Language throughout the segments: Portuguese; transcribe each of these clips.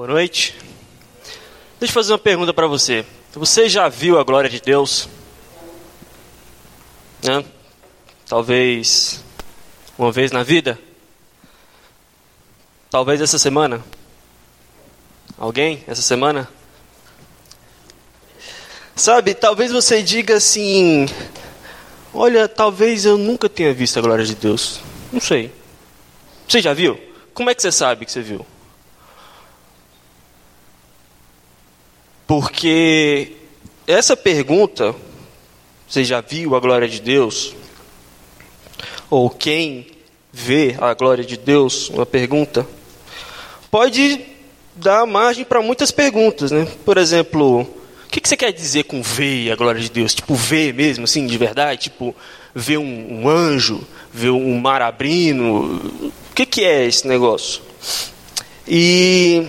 Boa noite. Deixa eu fazer uma pergunta para você. Você já viu a glória de Deus? Né? Talvez uma vez na vida? Talvez essa semana? Alguém essa semana? Sabe, talvez você diga assim: Olha, talvez eu nunca tenha visto a glória de Deus. Não sei. Você já viu? Como é que você sabe que você viu? Porque essa pergunta, você já viu a glória de Deus? Ou quem vê a glória de Deus? Uma pergunta. Pode dar margem para muitas perguntas, né? Por exemplo, o que, você quer dizer com ver a glória de Deus? Tipo, ver mesmo, assim, de verdade? Tipo, ver um, um anjo, ver um mar abrindo? O que, que é esse negócio? E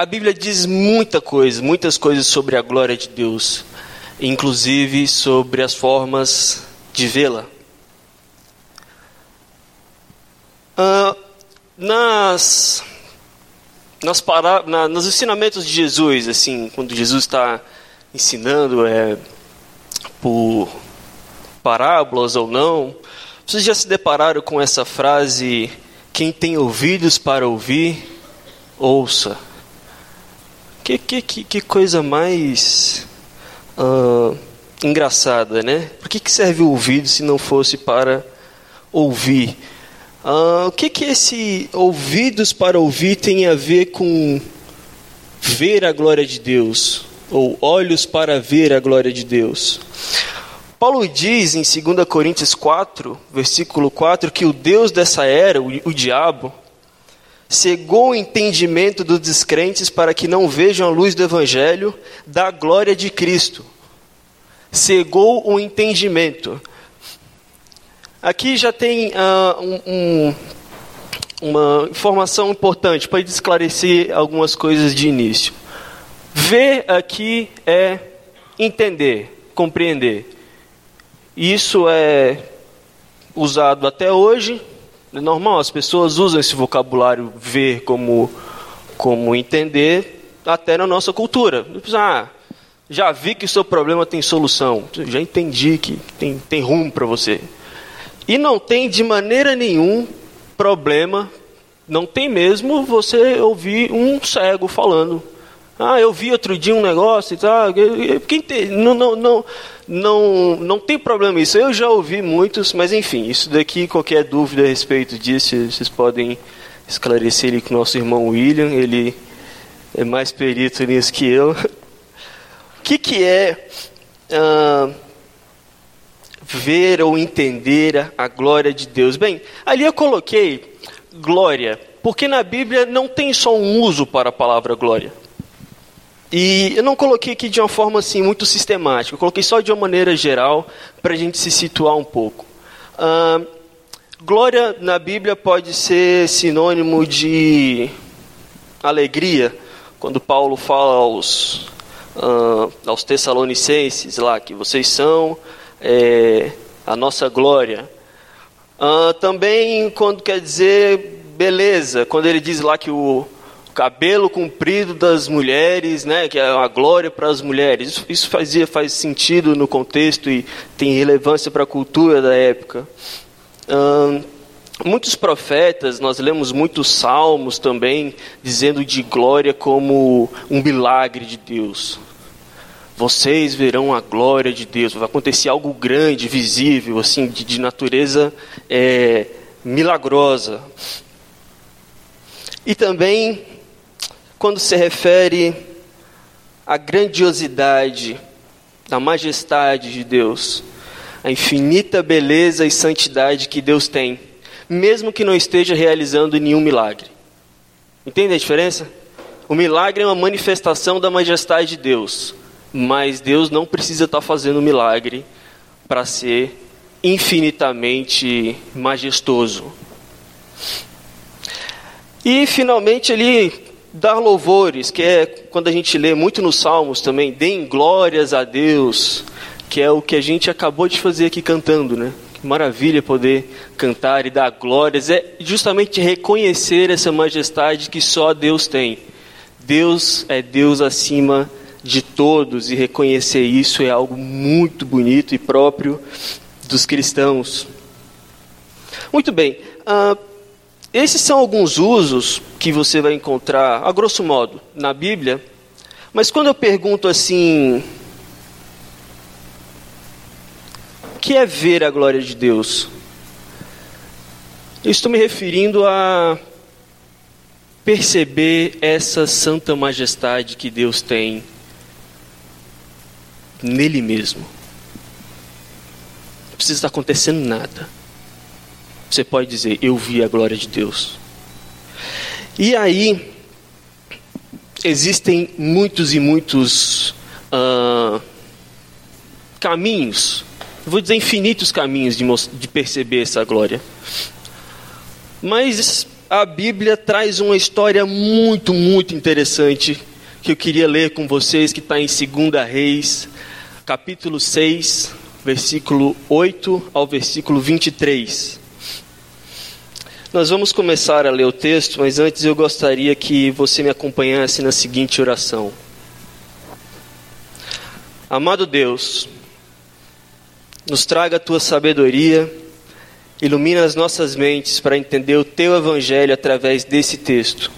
a Bíblia diz muita coisa, muitas coisas sobre a glória de Deus, inclusive sobre as formas de vê-la. Ah, nas, nas para, na, nos ensinamentos de Jesus, assim, quando Jesus está ensinando é, por parábolas ou não, vocês já se depararam com essa frase: quem tem ouvidos para ouvir, ouça. Que, que, que, coisa mais uh, engraçada, né? Por que, que serve o ouvido se não fosse para ouvir? Uh, o que, que esse ouvidos para ouvir tem a ver com ver a glória de Deus? Ou olhos para ver a glória de Deus? Paulo diz em 2 Coríntios 4, versículo 4, que o Deus dessa era, o, o diabo, cegou o entendimento dos descrentes para que não vejam a luz do Evangelho da glória de Cristo. Cegou o entendimento. Aqui já tem uh, um, um, uma informação importante para esclarecer algumas coisas de início. Ver aqui é entender, compreender. Isso é usado até hoje é normal, as pessoas usam esse vocabulário ver como, como entender até na nossa cultura. Ah, já vi que o seu problema tem solução. Já entendi que tem, tem rumo para você. E não tem de maneira nenhum problema, não tem mesmo você ouvir um cego falando. Ah, eu vi outro dia um negócio e tal. Quem tem, não, não, não, não, não tem problema isso. Eu já ouvi muitos, mas enfim, isso daqui, qualquer dúvida a respeito disso, vocês podem esclarecer ele com o nosso irmão William, ele é mais perito nisso que eu. O que, que é ah, ver ou entender a glória de Deus? Bem, ali eu coloquei glória, porque na Bíblia não tem só um uso para a palavra glória. E eu não coloquei aqui de uma forma assim muito sistemática, eu coloquei só de uma maneira geral para a gente se situar um pouco. Glória na Bíblia pode ser sinônimo de alegria, quando Paulo fala aos, aos Tessalonicenses lá que vocês são é, a nossa glória. Também quando quer dizer beleza, quando ele diz lá que o cabelo comprido das mulheres, né, que é uma glória para as mulheres. Isso, isso fazia, faz sentido no contexto e tem relevância para a cultura da época. Muitos profetas, nós lemos muitos salmos também, dizendo de glória como um milagre de Deus. Vocês verão a glória de Deus. Vai acontecer algo grande, visível, assim, de, de natureza é, milagrosa. E também quando se refere à grandiosidade, à majestade de Deus, à infinita beleza e santidade que Deus tem, mesmo que não esteja realizando nenhum milagre. Entende a diferença? O milagre é uma manifestação da majestade de Deus, mas Deus não precisa estar fazendo milagre para ser infinitamente majestoso. E finalmente ali dar louvores, que é quando a gente lê muito nos Salmos também, deem glórias a Deus, que é o que a gente acabou de fazer aqui cantando, né? Que maravilha poder cantar e dar glórias, é justamente reconhecer essa majestade que só Deus tem. Deus é Deus acima de todos e reconhecer isso é algo muito bonito e próprio dos cristãos. Muito bem, uh, esses são alguns usos que você vai encontrar, a grosso modo, na Bíblia, mas quando eu pergunto assim, o que é ver a glória de Deus? Eu estou me referindo a perceber essa santa majestade que Deus tem nele mesmo. Não precisa estar acontecendo nada. Você pode dizer: Eu vi a glória de Deus. E aí, existem muitos e muitos uh, caminhos, vou dizer infinitos caminhos de, de perceber essa glória. Mas a Bíblia traz uma história muito, muito interessante que eu queria ler com vocês, que está em 2 Reis, capítulo 6, versículo 8 ao versículo 23. Nós vamos começar a ler o texto, mas antes eu gostaria que você me acompanhasse na seguinte oração. Amado Deus, nos traga a tua sabedoria, ilumina as nossas mentes para entender o teu evangelho através desse texto.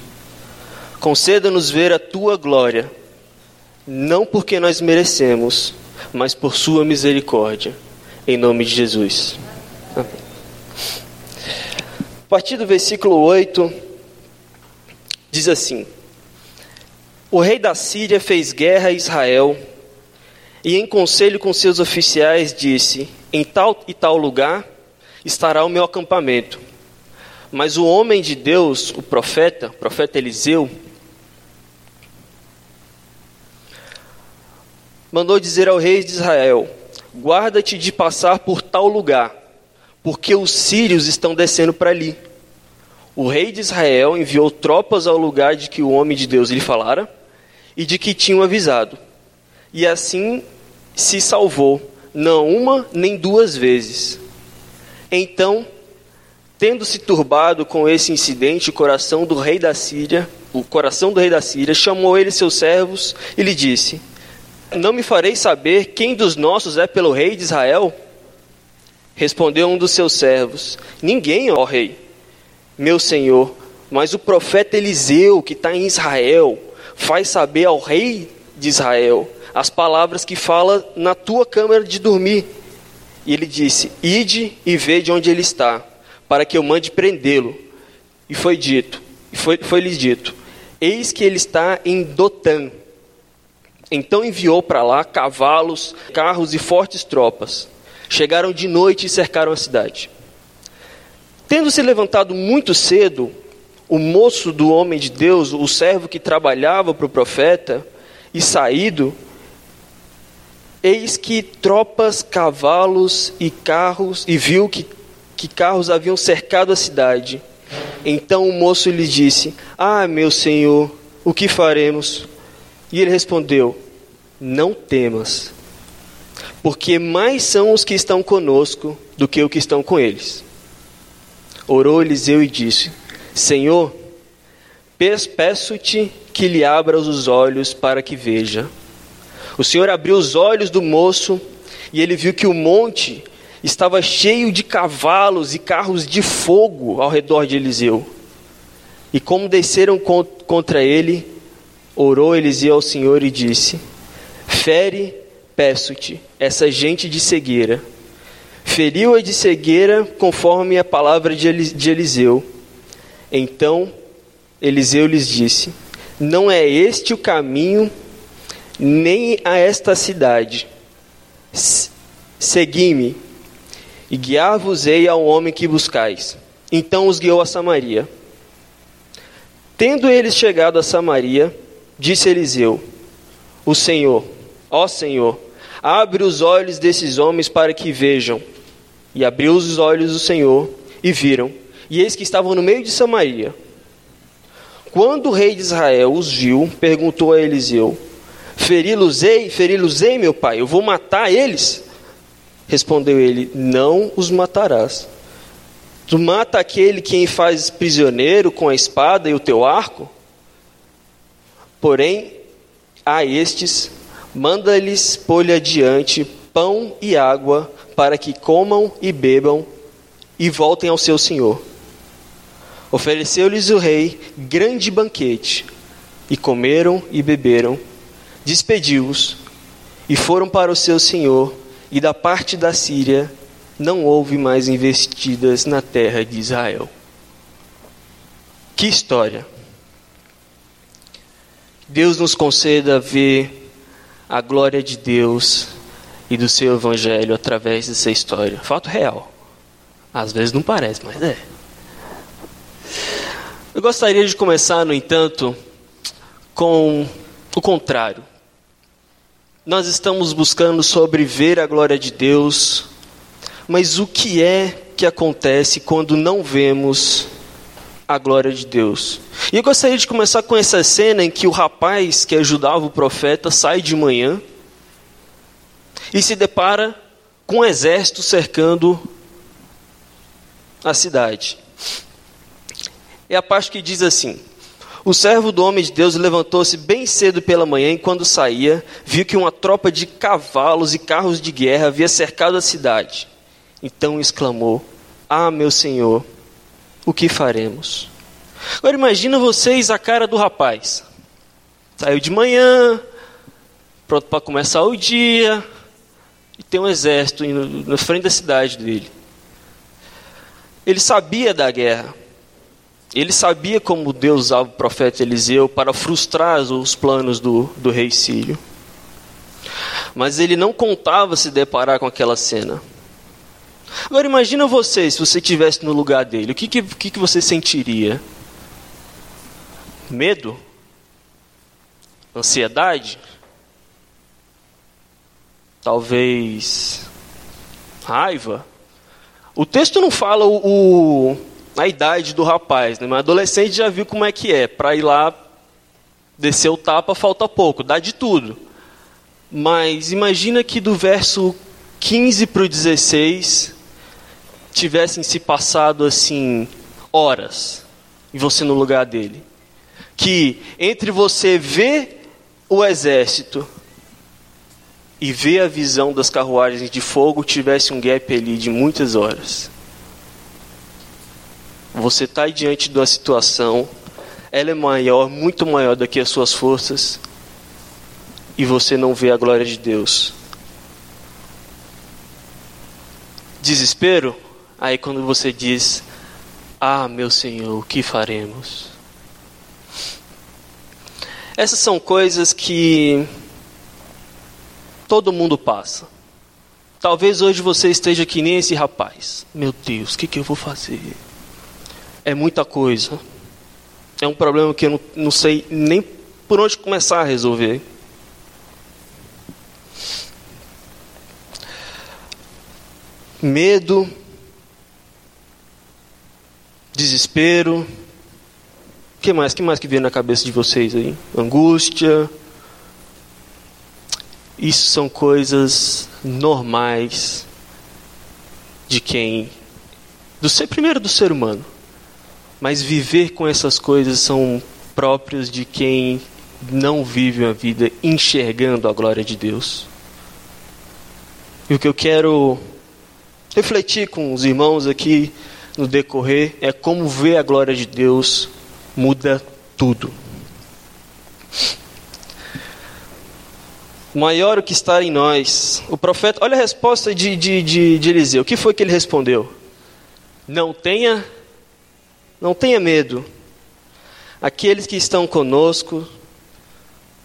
Conceda-nos ver a tua glória, não porque nós merecemos, mas por sua misericórdia. Em nome de Jesus. Partir do versículo 8, diz assim: O rei da Síria fez guerra a Israel e, em conselho com seus oficiais, disse: Em tal e tal lugar estará o meu acampamento. Mas o homem de Deus, o profeta, o profeta Eliseu, mandou dizer ao rei de Israel: Guarda-te de passar por tal lugar, porque os sírios estão descendo para ali. O rei de Israel enviou tropas ao lugar de que o homem de Deus lhe falara e de que tinham avisado. E assim se salvou, não uma nem duas vezes. Então, tendo se turbado com esse incidente, o coração do rei da Síria, o coração do rei da Síria, chamou ele seus servos e lhe disse: não me farei saber quem dos nossos é pelo rei de Israel? Respondeu um dos seus servos: Ninguém, ó rei, meu senhor, mas o profeta Eliseu, que está em Israel, faz saber ao rei de Israel as palavras que fala na tua câmara de dormir. E ele disse: Ide e vede onde ele está, para que eu mande prendê-lo. E foi dito, foi, foi-lhes dito: Eis que ele está em Dotã então enviou para lá cavalos, carros e fortes tropas. Chegaram de noite e cercaram a cidade. Tendo se levantado muito cedo, o moço do homem de Deus, o servo que trabalhava para o profeta, e saído, eis que tropas, cavalos e carros, e viu que, que carros haviam cercado a cidade. Então o moço lhe disse: Ah, meu senhor, o que faremos? E ele respondeu: Não temas, porque mais são os que estão conosco do que os que estão com eles. Orou Eliseu e disse: Senhor, peço-te que lhe abras os olhos para que veja. O Senhor abriu os olhos do moço e ele viu que o monte estava cheio de cavalos e carros de fogo ao redor de Eliseu. E como desceram contra ele, Orou Eliseu ao Senhor e disse: Fere, peço-te, essa gente de cegueira. Feriu-a de cegueira conforme a palavra de Eliseu. Então Eliseu lhes disse: Não é este o caminho, nem a esta cidade. Segui-me, e guiar-vos-ei ao homem que buscais. Então os guiou a Samaria. Tendo eles chegado a Samaria, Disse Eliseu: O Senhor, ó Senhor, abre os olhos desses homens para que vejam. E abriu os olhos do Senhor e viram, e eis que estavam no meio de Samaria. Quando o rei de Israel os viu, perguntou a Eliseu: Feri-los-ei, feri-los-ei, meu pai, eu vou matar eles? Respondeu ele: Não os matarás. Tu mata aquele quem faz prisioneiro com a espada e o teu arco? Porém, a estes, manda-lhes pôr-lhe adiante pão e água, para que comam e bebam e voltem ao seu senhor. Ofereceu-lhes o rei grande banquete, e comeram e beberam, despediu-os e foram para o seu senhor, e da parte da Síria não houve mais investidas na terra de Israel. Que história! Deus nos conceda ver a glória de Deus e do seu evangelho através dessa história. Fato real. Às vezes não parece, mas é. Eu gostaria de começar, no entanto, com o contrário. Nós estamos buscando sobre ver a glória de Deus, mas o que é que acontece quando não vemos a glória de Deus. E eu gostaria de começar com essa cena em que o rapaz que ajudava o profeta sai de manhã e se depara com um exército cercando a cidade. É a parte que diz assim: O servo do homem de Deus levantou-se bem cedo pela manhã e, quando saía, viu que uma tropa de cavalos e carros de guerra havia cercado a cidade. Então exclamou: Ah, meu senhor, o que faremos? Agora imagina vocês a cara do rapaz. Saiu de manhã, pronto para começar o dia, e tem um exército indo na frente da cidade dele. Ele sabia da guerra. Ele sabia como Deus usava o profeta Eliseu para frustrar os planos do, do rei Sírio. Mas ele não contava se deparar com aquela cena. Agora imagina você, se você estivesse no lugar dele, o que, que, que você sentiria? Medo? Ansiedade? Talvez raiva? O texto não fala o, o, a idade do rapaz, né? mas adolescente já viu como é que é. Para ir lá descer o tapa falta pouco, dá de tudo. Mas imagina que do verso 15 para o 16 tivessem se passado assim horas e você no lugar dele. Que entre você ver o exército e ver a visão das carruagens de fogo tivesse um gap ali de muitas horas. Você está diante de uma situação, ela é maior, muito maior do que as suas forças, e você não vê a glória de Deus. Desespero? Aí quando você diz: Ah, meu Senhor, o que faremos? Essas são coisas que todo mundo passa. Talvez hoje você esteja que nem esse rapaz. Meu Deus, o que, que eu vou fazer? É muita coisa. É um problema que eu não, não sei nem por onde começar a resolver. Medo, desespero. que mais? que mais que vem na cabeça de vocês aí? Angústia. Isso são coisas normais de quem do ser primeiro do ser humano. Mas viver com essas coisas são próprios de quem não vive uma vida enxergando a glória de Deus. E o que eu quero refletir com os irmãos aqui no decorrer é como ver a glória de Deus muda tudo. Maior o que está em nós. O profeta, olha a resposta de, de, de, de Eliseu. O que foi que ele respondeu? Não tenha, não tenha medo. Aqueles que estão conosco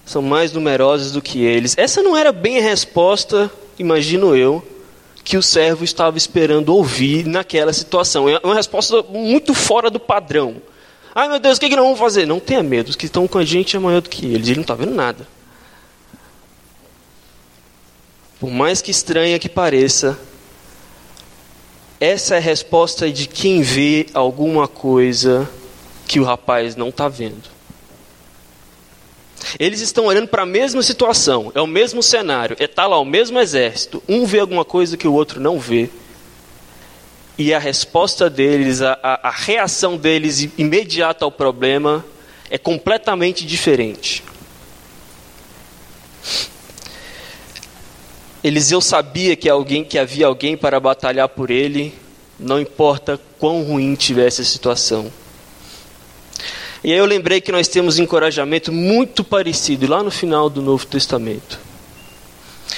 são mais numerosos do que eles. Essa não era bem a resposta, imagino eu, que o servo estava esperando ouvir naquela situação. É uma resposta muito fora do padrão. Ai meu Deus, o que, que nós vamos fazer? Não tenha medo, os que estão com a gente é maior do que eles. Ele não está vendo nada. Por mais que estranha que pareça, essa é a resposta de quem vê alguma coisa que o rapaz não está vendo. Eles estão olhando para a mesma situação, é o mesmo cenário, é está lá é o mesmo exército. Um vê alguma coisa que o outro não vê. E a resposta deles, a, a, a reação deles imediata ao problema é completamente diferente. Eliseu sabia que alguém que havia alguém para batalhar por ele, não importa quão ruim tivesse a situação. E aí eu lembrei que nós temos um encorajamento muito parecido lá no final do Novo Testamento.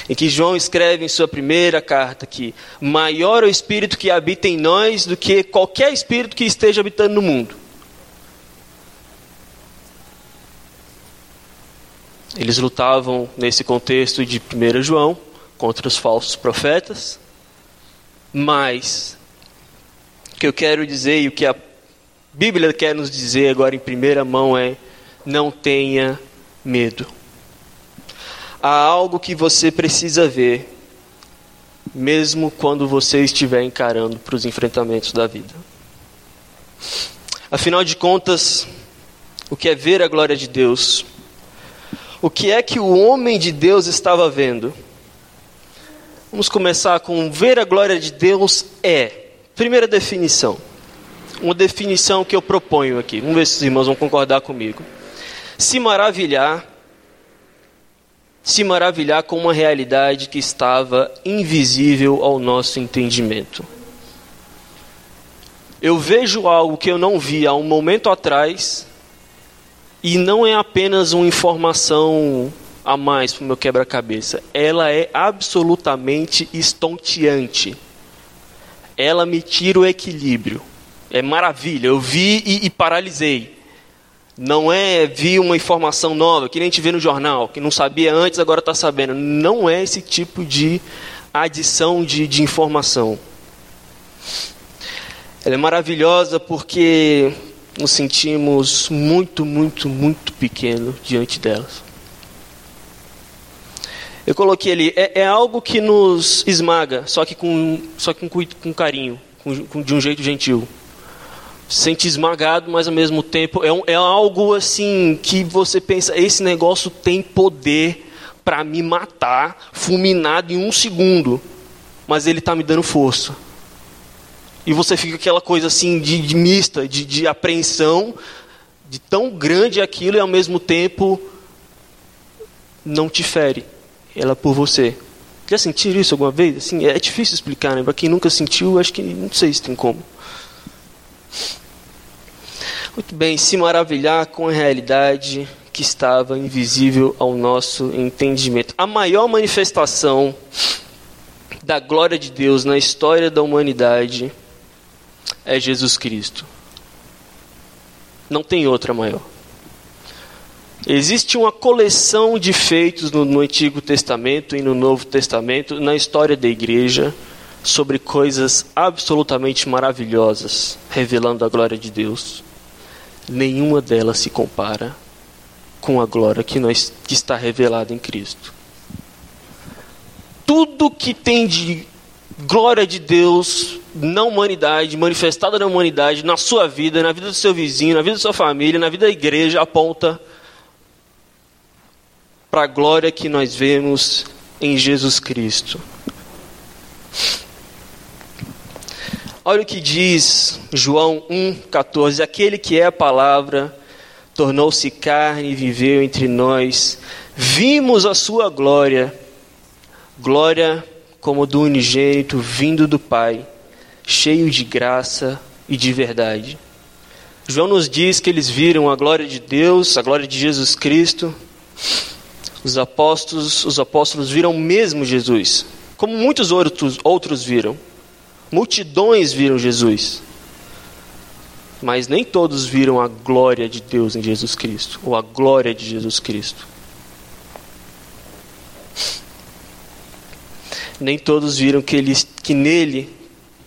Em que João escreve em sua primeira carta que maior é o espírito que habita em nós do que qualquer espírito que esteja habitando no mundo. Eles lutavam nesse contexto de 1 João contra os falsos profetas, mas o que eu quero dizer e o que a Bíblia quer nos dizer agora em primeira mão é: não tenha medo. Há algo que você precisa ver, mesmo quando você estiver encarando para os enfrentamentos da vida. Afinal de contas, o que é ver a glória de Deus? O que é que o homem de Deus estava vendo? Vamos começar com ver a glória de Deus é. Primeira definição uma definição que eu proponho aqui. Vamos ver se os irmãos vão concordar comigo. Se maravilhar, se maravilhar com uma realidade que estava invisível ao nosso entendimento. Eu vejo algo que eu não vi há um momento atrás e não é apenas uma informação a mais para o meu quebra-cabeça. Ela é absolutamente estonteante. Ela me tira o equilíbrio é maravilha. Eu vi e, e, paralisei. Não é vi uma informação nova, que nem gente vê no jornal, que não sabia antes, agora está sabendo. Não é esse tipo de adição de, de informação. Ela é maravilhosa porque nos sentimos muito, muito, muito pequenos diante delas. Eu coloquei ali, é, é, algo que nos esmaga, só que com, só que com, com carinho, com, com, de um jeito gentil sente esmagado, mas ao mesmo tempo é, um, é algo assim que você pensa: esse negócio tem poder para me matar, fulminado em um segundo, mas ele está me dando força. E você fica aquela coisa assim de, de mista, de, de apreensão, de tão grande aquilo e ao mesmo tempo não te fere. Ela por você. Já sentiram isso alguma vez? Assim, é difícil explicar, né? Para quem nunca sentiu, acho que não sei se tem como. Muito bem, se maravilhar com a realidade que estava invisível ao nosso entendimento. A maior manifestação da glória de Deus na história da humanidade é Jesus Cristo. Não tem outra maior. Existe uma coleção de feitos no, no, Antigo Testamento e no Novo Testamento, na história da igreja, sobre coisas absolutamente maravilhosas, revelando a glória de Deus nenhuma delas se compara com a glória que, nós, que está revelada em Cristo. Tudo que tem de glória de Deus na humanidade, manifestada na humanidade, na sua vida, na vida do seu vizinho, na vida da sua família, na vida da igreja, aponta para a glória que nós vemos em Jesus Cristo. Olha o que diz João 1,14: Aquele que é a palavra tornou-se carne e viveu entre nós. Vimos a sua glória, glória como do unigênito vindo do Pai, cheio de graça e de verdade. João nos diz que eles viram a glória de Deus, a glória de Jesus Cristo. Os apóstolos, os apóstolos viram mesmo Jesus, como muitos outros, outros viram. Multidões viram Jesus. Mas nem todos viram a glória de Deus em Jesus Cristo, ou a glória de Jesus Cristo. Nem todos viram que, ele, que nele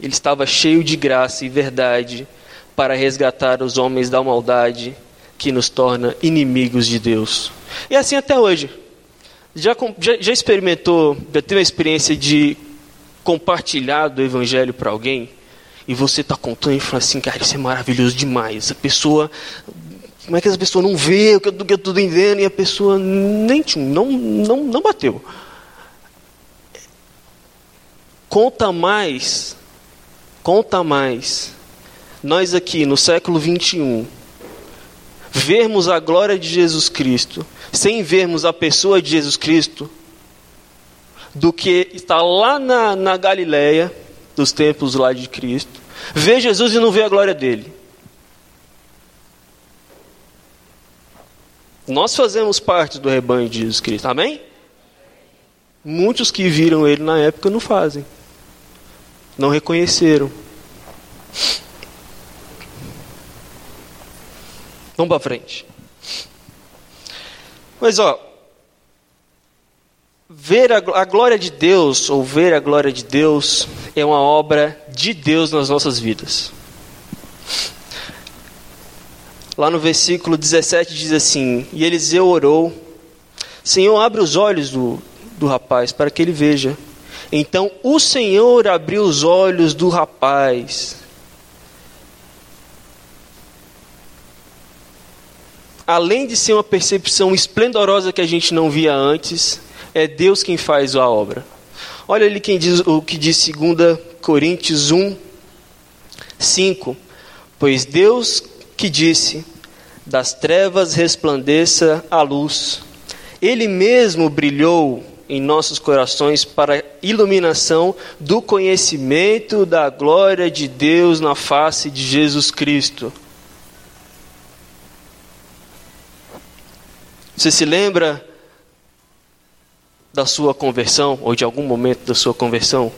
ele estava cheio de graça e verdade para resgatar os homens da maldade que nos torna inimigos de Deus. E assim até hoje. Já, já, experimentou, já teve a experiência de compartilhado o evangelho para alguém e você está contando e fala assim, cara, isso é maravilhoso demais. A pessoa, como é que essa pessoa não vê o que eu estou entendendo e a pessoa nem não, não, não bateu. Conta mais, conta mais. Nós aqui no século 21, vermos a glória de Jesus Cristo, sem vermos a pessoa de Jesus Cristo, do que estar lá na, na Galileia, dos templos lá de Cristo, ver Jesus e não ver a glória dele. Nós fazemos parte do rebanho de Jesus Cristo, amém? Muitos que viram ele na época não fazem, não reconheceram. Vamos para frente. Mas ó, ver a, glória de Deus, ou ver a glória de Deus, é uma obra de Deus nas nossas vidas. Lá no versículo 17 diz assim: E Eliseu orou, Senhor, abre os olhos do, do rapaz para que ele veja. Então o Senhor abriu os olhos do rapaz. Além de ser uma percepção esplendorosa que a gente não via antes, é Deus quem faz a obra. Olha ali quem diz, o que diz 2 Coríntios 1, 5. Pois Deus que disse: Das trevas resplandeça a luz. Ele mesmo brilhou em nossos corações para iluminação do conhecimento da glória de Deus na face de Jesus Cristo. Você se lembra da sua conversão ou de algum momento da sua conversão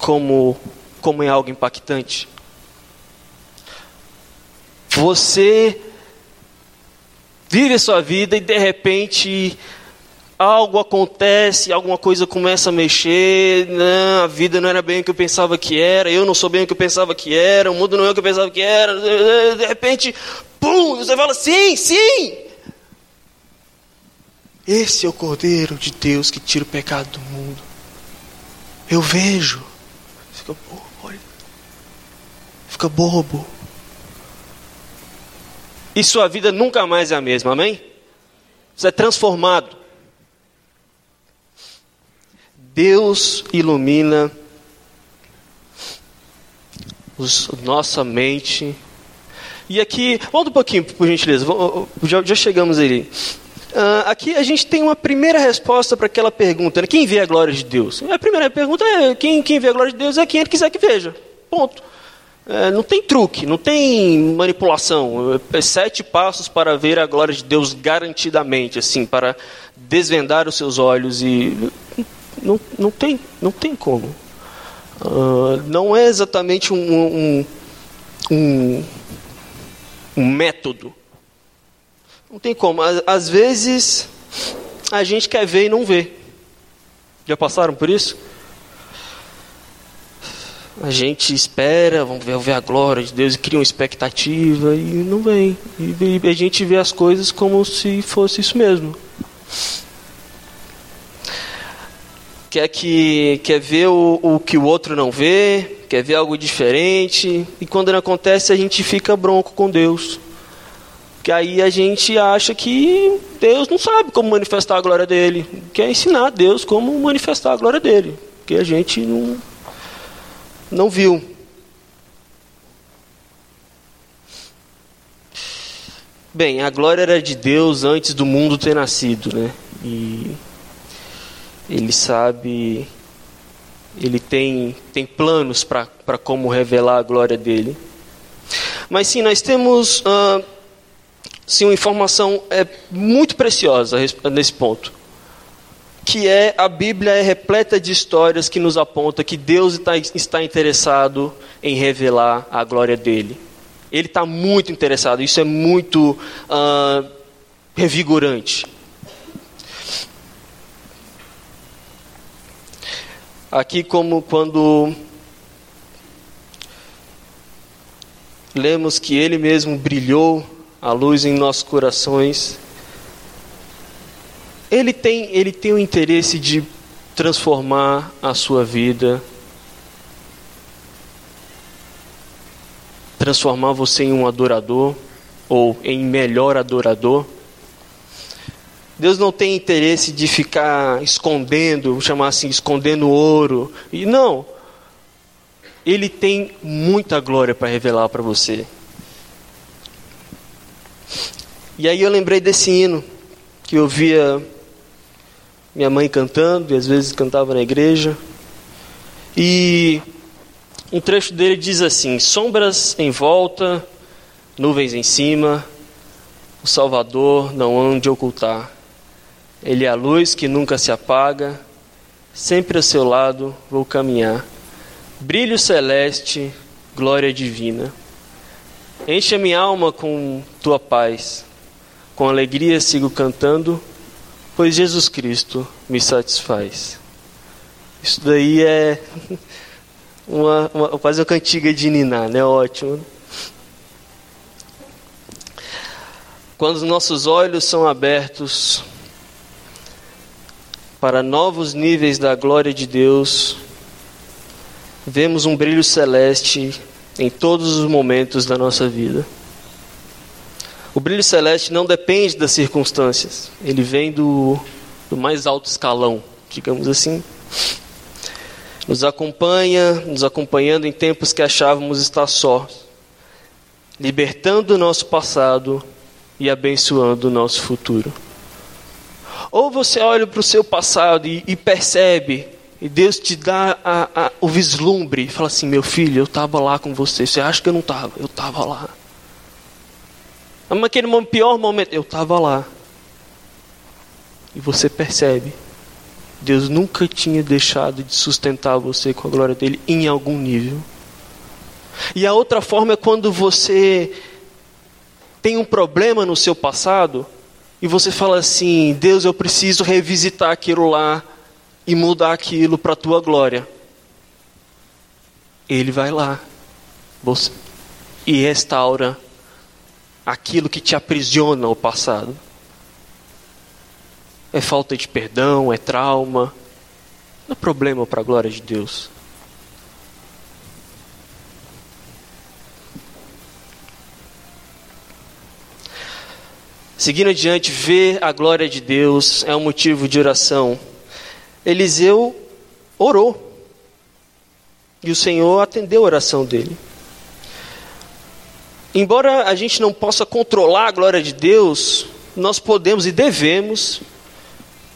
como como é algo impactante? Você vive a sua vida e de repente algo acontece, alguma coisa começa a mexer, não, a vida não era bem o que eu pensava que era, eu não sou bem o que eu pensava que era, o mundo não é o que eu pensava que era, de repente, pum, você fala, sim, sim! Esse é o Cordeiro de Deus que tira o pecado do mundo. Eu vejo. Fica bobo. Fica bobo e sua vida nunca mais é a mesma, amém? Você é transformado. Deus ilumina os, nossa mente. E aqui, volta um pouquinho, por gentileza, já, já chegamos aí. Uh, aqui a gente tem uma primeira resposta para aquela pergunta: né? quem vê a glória de Deus? A primeira pergunta é: quem, quem vê a glória de Deus é quem ele quiser que veja. Ponto. É, não tem truque, não tem manipulação. É sete passos para ver a glória de Deus garantidamente, assim, para desvendar os seus olhos e não, não tem, não tem como. Uh, não é exatamente um, um, um, um método. Não tem como. Às, vezes a gente quer ver e não vê. Já passaram por isso? a gente espera, vamos ver, ver a glória de Deus e cria uma expectativa e não vem. E, e a gente vê as coisas como se fosse isso mesmo. Quer, que, quer ver o, o que o outro não vê, quer ver algo diferente, e quando não acontece a gente fica bronco com Deus. Que aí a gente acha que Deus não sabe como manifestar a glória dele. Quer ensinar a Deus como manifestar a glória dele. Porque a gente não, não viu. Bem, a glória era de Deus antes do mundo ter nascido, né? E ele sabe, ele tem, tem planos para como revelar a glória dele. Mas sim, nós temos uh, sim, uma informação é, muito preciosa nesse ponto que é a Bíblia é repleta de histórias que nos aponta que Deus está, interessado em revelar a glória dele. Ele está muito interessado. Isso é muito uh, revigorante. Aqui como quando lemos que Ele mesmo brilhou a luz em nossos corações ele tem, ele tem o interesse de transformar a sua vida, transformar você em um adorador ou em melhor adorador. Deus não tem interesse de ficar escondendo, chamar assim, escondendo ouro. E não. Ele tem muita glória para revelar para você. E aí eu lembrei desse hino que eu via minha mãe cantando, e às vezes cantava na igreja. E um trecho dele diz assim: Sombras em volta, nuvens em cima, o Salvador não onde ocultar. Ele é a luz que nunca se apaga, sempre ao seu lado vou caminhar. Brilho celeste, glória divina. Enche a minha alma com tua paz. Com alegria sigo cantando, pois Jesus Cristo me satisfaz. Isso daí é uma, uma, quase uma cantiga de Niná, né? Ótimo. Quando os nossos olhos são abertos para novos níveis da glória de Deus, vemos um brilho celeste em todos os momentos da nossa vida. O brilho celeste não depende das circunstâncias, ele vem do, do mais alto escalão, digamos assim. Nos acompanha, nos acompanhando em tempos que achávamos estar sós, libertando o nosso passado e abençoando o nosso futuro. Ou você olha para o seu passado e, e, percebe, e Deus te dá a, a, o vislumbre, fala assim: Meu filho, eu estava lá com você. Você acha que eu não estava? Eu estava lá. Mas naquele pior momento, eu estava lá. E você percebe, Deus nunca tinha deixado de sustentar você com a glória dele em algum nível. E a outra forma é quando você tem um problema no seu passado e você fala assim: Deus, eu preciso revisitar aquilo lá e mudar aquilo para a tua glória. Ele vai lá e restaura aquilo que te aprisiona ao passado. É falta de perdão, é trauma, não é problema para a glória de Deus. Seguindo adiante, ver a glória de Deus é um motivo de oração. Eliseu orou. E o Senhor atendeu a oração dele. Embora a gente não possa controlar a glória de Deus, nós podemos e devemos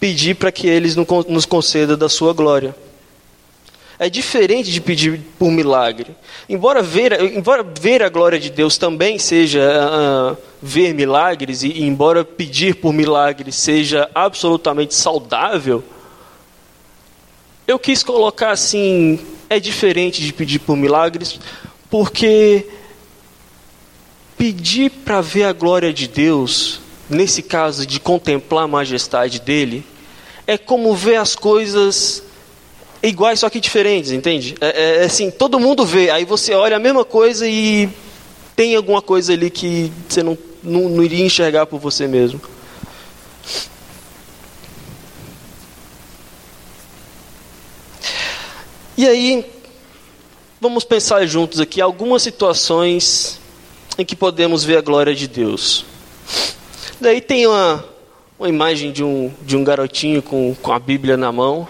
pedir para que Ele nos conceda da sua glória. É diferente de pedir por milagre. Embora ver, embora ver a glória de Deus também seja uh, ver milagres, e, embora pedir por milagres seja absolutamente saudável, eu quis colocar assim: é diferente de pedir por milagres, porque pedir para ver a glória de Deus, nesse caso de contemplar a majestade dele, é como ver as coisas iguais, só que diferentes, entende? É, é, é, assim, todo mundo vê, aí você olha a mesma coisa e tem alguma coisa ali que você não, não, não iria enxergar por você mesmo. E aí, vamos pensar juntos aqui algumas situações em que podemos ver a glória de Deus. Daí tem uma, uma imagem de um, de um garotinho com, com a Bíblia na mão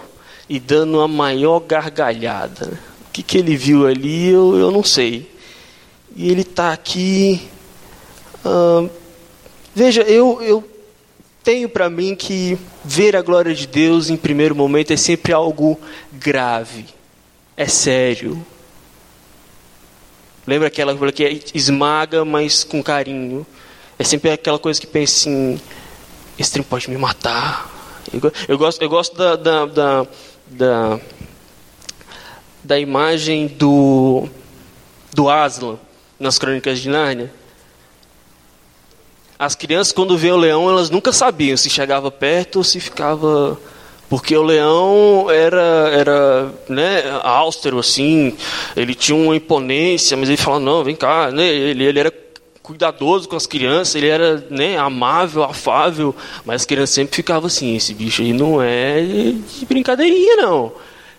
e dando a maior gargalhada. O que, que ele viu ali, eu, eu não sei. E ele está aqui. veja, eu, eu tenho para mim que ver a glória de Deus em primeiro momento é sempre algo grave, é sério. Lembra aquela que esmaga, mas com carinho. É sempre aquela coisa que pensa assim: esse trem pode me matar. Eu, eu gosto, eu gosto da, da, da, da, da imagem do, do Aslan nas Crônicas de Nárnia. As crianças, quando vê o leão, elas nunca sabiam se chegava perto ou se ficava. Porque o leão era, era né, austero, assim, ele tinha uma imponência, mas ele falava: não, vem cá, né, ele, ele era cuidadoso com as crianças, ele era né, amável, afável, mas as crianças sempre ficavam assim, esse bicho aí não é de brincadeirinha não.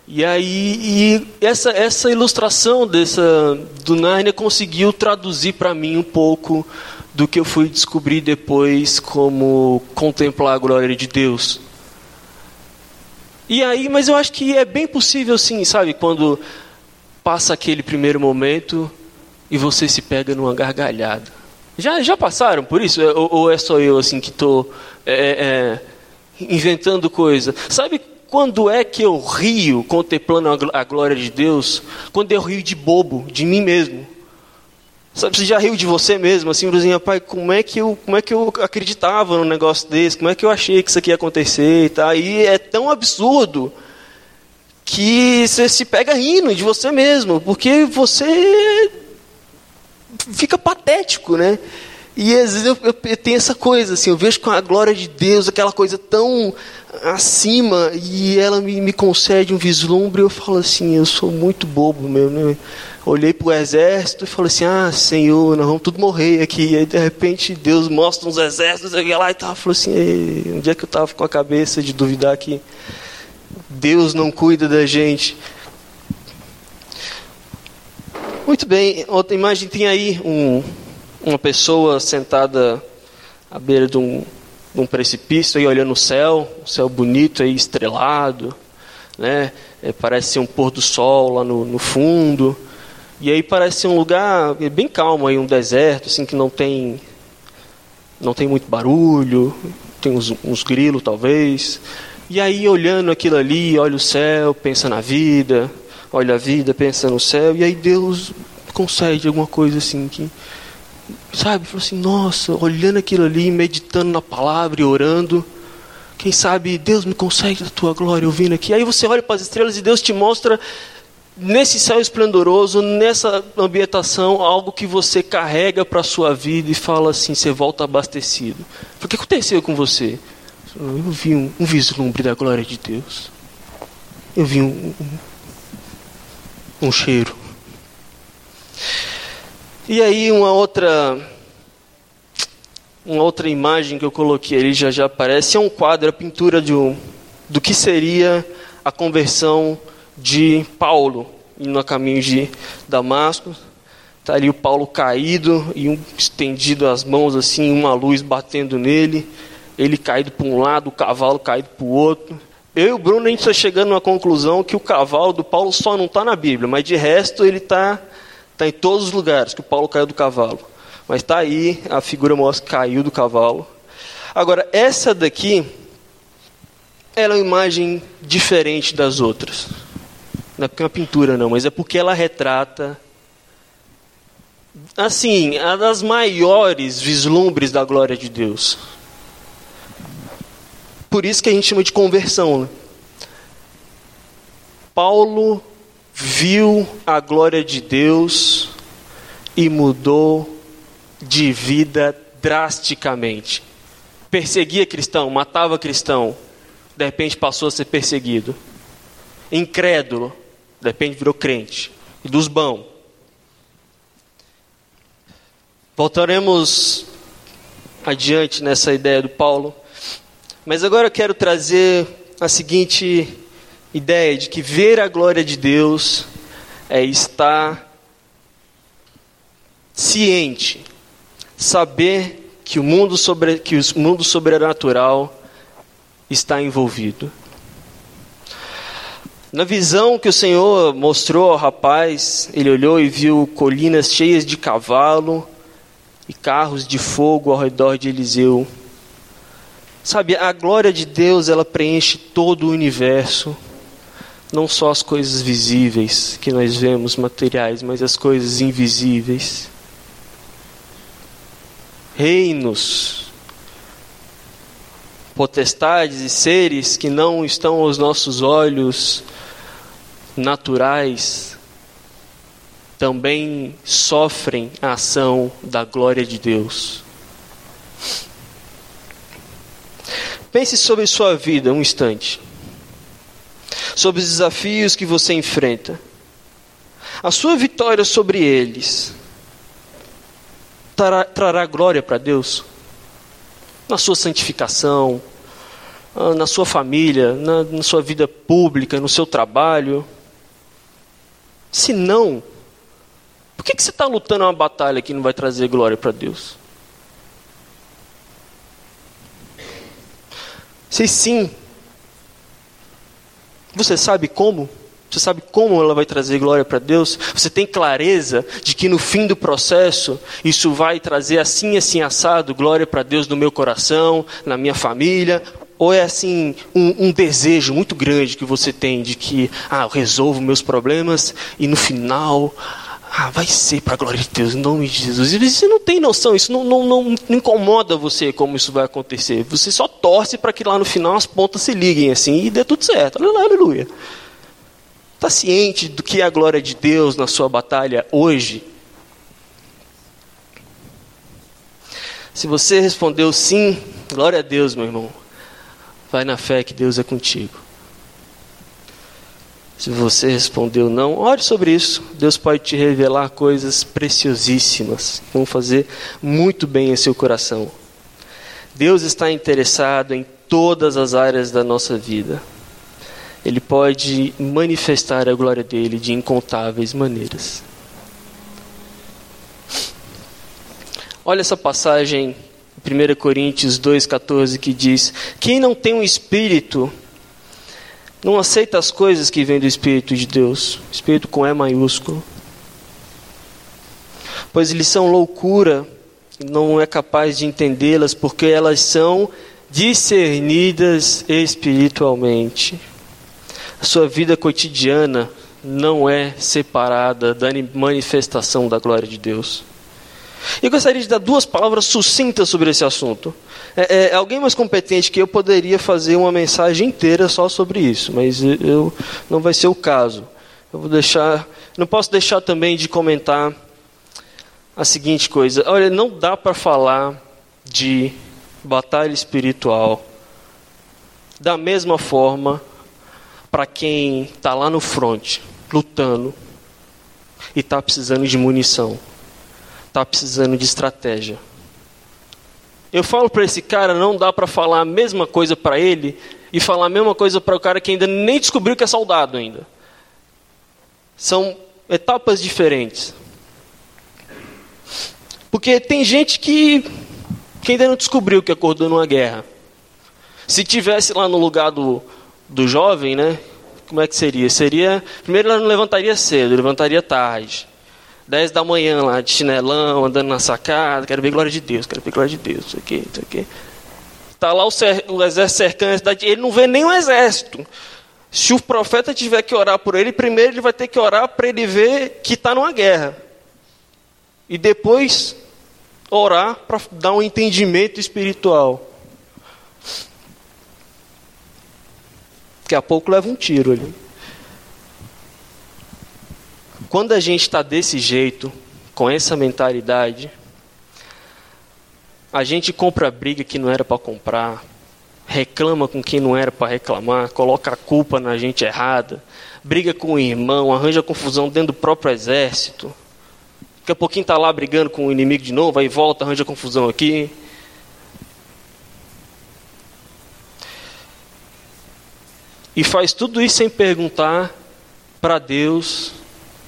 E aí e essa, essa ilustração dessa, do Narnia conseguiu traduzir para mim um pouco do que eu fui descobrir depois como contemplar a glória de Deus. E aí, mas eu acho que é bem possível sim, sabe, quando passa aquele primeiro momento e você se pega numa gargalhada. Já, já passaram por isso? É, ou, ou é só eu assim que estou é, é, inventando coisa. Sabe quando é que eu rio contemplando a glória de Deus? Quando eu rio de bobo, de mim mesmo. Sabe, você já riu de você mesmo, assim, assim, pai, como é que eu, como é que eu acreditava num negócio desse? Como é que eu achei que isso aqui ia acontecer e tal? E é tão absurdo que você se pega rindo de você mesmo, porque você fica patético, né? E às vezes eu, eu, eu, tenho essa coisa, assim, eu vejo com a glória de Deus, aquela coisa tão acima, e ela me, me concede um vislumbre, e eu falo assim, eu sou muito bobo mesmo, né? Olhei para o exército e falei assim, ah, Senhor, nós vamos tudo morrer aqui. E aí, de repente, Deus mostra uns exércitos, eu lá e tal, falou assim, onde é que eu estava com a cabeça de duvidar que Deus não cuida da gente? Muito bem, outra imagem tem aí um uma pessoa sentada à beira de um, de um precipício, aí olhando o céu, um céu bonito, aí estrelado, né? É, parece um pôr do sol lá no, no fundo. E aí parece um lugar bem calmo, aí um deserto, assim que não tem não tem muito barulho, tem uns, uns grilos talvez. E aí olhando aquilo ali, olha o céu, pensa na vida, olha a vida, pensa no céu, e aí Deus concede alguma coisa assim que Sabe? Falou assim: nossa, olhando aquilo ali, meditando na palavra e orando. Quem sabe Deus me consegue da tua glória ouvindo aqui. Aí você olha para as estrelas e Deus te mostra nesse céu esplendoroso, nessa ambientação, algo que você carrega para a sua vida e fala assim: você volta abastecido. O que aconteceu com você? Eu vi um, um vislumbre da glória de Deus. Eu vi um, um, um cheiro. E aí uma outra uma outra imagem que eu coloquei ali já já aparece é um quadro, a pintura de um, do que seria a conversão de Paulo indo a caminho de Damasco. Está ali o Paulo caído e um, estendido as mãos assim, uma luz batendo nele, ele caído para um lado, o cavalo caído para o outro. Eu e o Bruno a gente está chegando à conclusão que o cavalo do Paulo só não está na Bíblia, mas de resto ele está Está em todos os lugares que o Paulo caiu do cavalo. Mas está aí, a figura mostra que caiu do cavalo. Agora, essa daqui, ela é uma imagem diferente das outras. Não é porque é uma pintura, não, mas é porque ela retrata, assim, a das maiores vislumbres da glória de Deus. Por isso que a gente chama de conversão. Né? Paulo viu a glória de Deus e mudou de vida drasticamente. Perseguia cristão, matava cristão, de repente passou a ser perseguido. Incrédulo, de repente virou crente. E dos bons. Voltaremos adiante nessa ideia do Paulo. Mas agora eu quero trazer a seguinte ideia de que ver a glória de Deus é estar ciente, saber que o mundo, sobre, que o mundo sobrenatural está envolvido. Na visão que o Senhor mostrou ao rapaz, ele olhou e viu colinas cheias de cavalo e carros de fogo ao redor de Eliseu. Sabe, a glória de Deus, ela preenche todo o universo não só as coisas visíveis que nós vemos materiais, mas as coisas invisíveis. Reinos, potestades e seres que não estão aos nossos olhos naturais também sofrem a ação da glória de Deus. Pense sobre sua vida um instante sobre os desafios que você enfrenta. A sua vitória sobre eles trará, trará glória para Deus? Na sua santificação, ah, na sua família, na, na sua vida pública, no seu trabalho? Se não, por que, que você está lutando uma batalha que não vai trazer glória para Deus? Se sim, você sabe como? Você sabe como ela vai trazer glória para Deus? Você tem clareza de que no fim do processo isso vai trazer assim, assim, assado, glória para Deus no meu coração, na minha família? ou é assim um, um, desejo muito grande que você tem de que ah, eu resolvo meus problemas e no final ah, vai ser para a glória de Deus, em nome de Jesus. E você não tem noção, isso não, não, não, não incomoda você como isso vai acontecer. Você só torce para que lá no final as pontas se liguem assim e dê tudo certo. Aleluia. Está ciente do que é a glória de Deus na sua batalha hoje? Se você respondeu sim, glória a Deus, meu irmão. Vai na fé que Deus é contigo. Se você respondeu não, ore sobre isso. Deus pode te revelar coisas preciosíssimas vão fazer muito bem em seu coração. Deus está interessado em todas as áreas da nossa vida. Ele pode manifestar a glória dele de incontáveis maneiras. Olha essa passagem, 1 Coríntios 2,14, que diz: Quem não tem um espírito, não aceita as coisas que vêm do Espírito de Deus. Espírito com E maiúsculo. Pois eles são loucura, não é capaz de entendê-las, porque elas são discernidas espiritualmente. A sua vida cotidiana não é separada da manifestação da glória de Deus. Eu gostaria de dar duas palavras sucintas sobre esse assunto. É, é, alguém mais competente que eu poderia fazer uma mensagem inteira só sobre isso, mas eu não vai ser o caso. Eu vou deixar, não posso deixar também de comentar a seguinte coisa. Olha, não dá para falar de batalha espiritual da mesma forma para quem está lá no front, lutando e está precisando de munição está precisando de estratégia. Eu falo para esse cara, não dá para falar a mesma coisa para ele e falar a mesma coisa para o cara que ainda nem descobriu que é soldado ainda. São etapas diferentes. Porque tem gente que, que ainda não descobriu que acordou numa guerra. Se tivesse lá no lugar do, do jovem, né? Como é que seria? Seria. Primeiro ela não levantaria cedo, levantaria tarde. 10 da manhã lá, de chinelão, andando na sacada, quero ver glória de Deus, quero ver glória de Deus, isso aqui, isso aqui. Está lá o, o, exército cercando ele não vê o exército. Se o profeta tiver que orar por ele, primeiro ele vai ter que orar para ele ver que está numa guerra. E depois orar para dar um entendimento espiritual. Daqui a pouco leva um tiro ali. Quando a gente está desse jeito, com essa mentalidade, a gente compra briga que não era para comprar, reclama com quem não era para reclamar, coloca a culpa na gente errada, briga com o irmão, arranja confusão dentro do próprio exército. Daqui a pouquinho está lá brigando com o inimigo de novo, aí volta, arranja confusão aqui. E faz tudo isso sem perguntar para Deus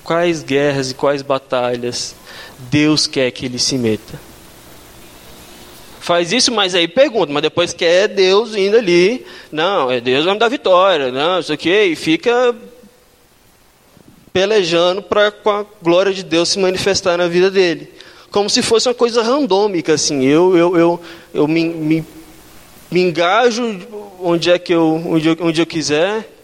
quais guerras e quais batalhas Deus quer que ele se meta. Faz isso, mas aí pergunta, mas depois quer Deus indo ali. Não, é Deus vai me dar vitória, não, isso aqui, e fica pelejando para com a glória de Deus se manifestar na vida dele. Como se fosse uma coisa randômica, assim. Eu, eu, eu, eu me, me, me engajo onde é que eu, onde eu, onde eu quiser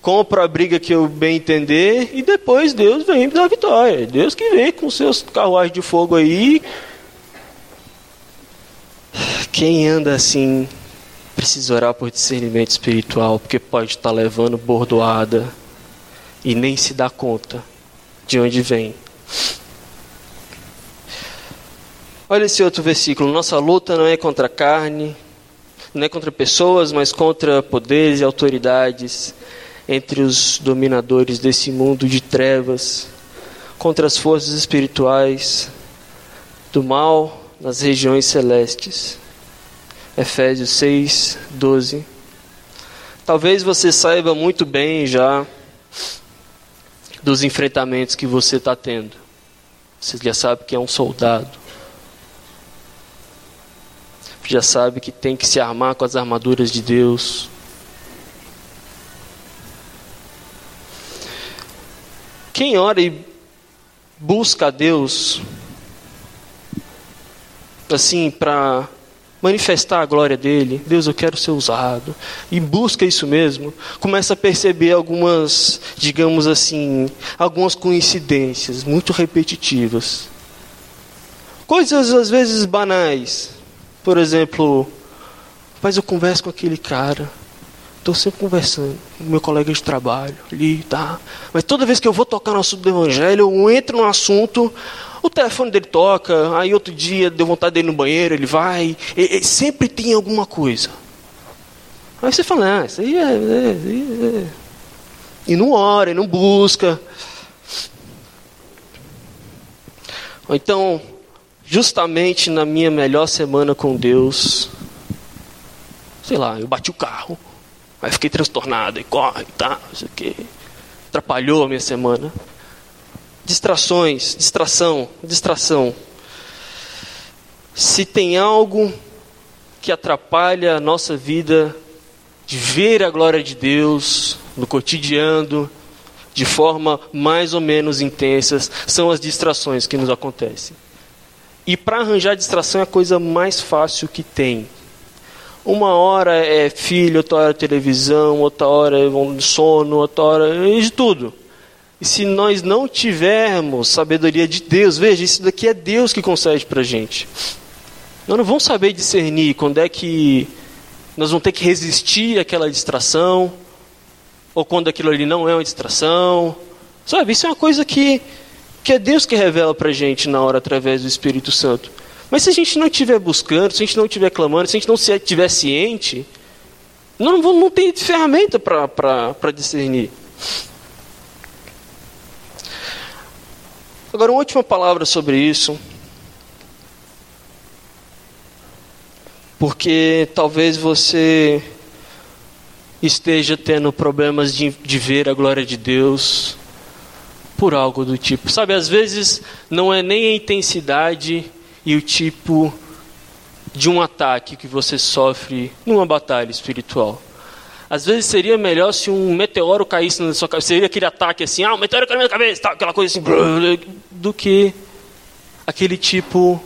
compro a briga que eu bem entender e depois Deus vem me dar vitória. Deus que vem com seus carruagens de fogo aí. Quem anda assim precisa orar por discernimento espiritual, porque pode estar levando bordoada e nem se dá conta de onde vem. Olha esse outro versículo. Nossa luta não é contra a carne, não é contra pessoas, mas contra poderes e autoridades entre os dominadores desse mundo de trevas, contra as forças espirituais do mal nas regiões celestes. Efésios 6, 12. Talvez você saiba muito bem já dos enfrentamentos que você está tendo. Você já sabe que é um soldado. Já sabe que tem que se armar com as armaduras de Deus Quem ora e busca a Deus, assim, para manifestar a glória dele. Deus, eu quero ser usado. E busca isso mesmo. Começa a perceber algumas, digamos assim, algumas coincidências muito repetitivas. Coisas às vezes banais. Por exemplo, mas eu converso com aquele cara. Estou sempre conversando com meu colega de trabalho ali, tá? Mas toda vez que eu vou tocar no assunto do evangelho, eu entro no assunto, o telefone dele toca, aí outro dia deu vontade dele no banheiro, ele vai, e, e sempre tem alguma coisa. Aí você fala, ah, isso aí é, é, é. E não ora, e não busca. Então, justamente na minha melhor semana com Deus, sei lá, eu bati o carro, aí fiquei transtornado, e corre, tá, não sei o quê. Atrapalhou a minha semana distrações, distração, distração. Se tem algo que atrapalha a nossa vida de ver a glória de Deus no cotidiano, de forma mais ou menos intensa, são as distrações que nos acontecem. E para arranjar distração é a coisa mais fácil que tem. Uma hora é filho, outra hora é televisão, outra hora é sono, outra hora é de tudo. E se nós não tivermos sabedoria de Deus, veja, isso daqui é Deus que concede para a gente. Nós não vamos saber discernir quando é que nós vamos ter que resistir àquela distração, ou quando aquilo ali não é uma distração. Sabe, isso é uma coisa que, que é Deus que revela para a gente na hora através do Espírito Santo. Mas se a gente não estiver buscando, se a gente não estiver clamando, se a gente não estiver ciente, não, não tem ferramenta para discernir. Agora, uma última palavra sobre isso. Porque talvez você esteja tendo problemas de, de ver a glória de Deus por algo do tipo. Sabe, às vezes não é nem a intensidade e o tipo de um ataque que você sofre numa batalha espiritual. Às vezes seria melhor se um meteoro caísse na sua cabeça, seria aquele ataque assim, ah, um meteoro caiu na minha cabeça, tá, aquela coisa assim, do que aquele tipo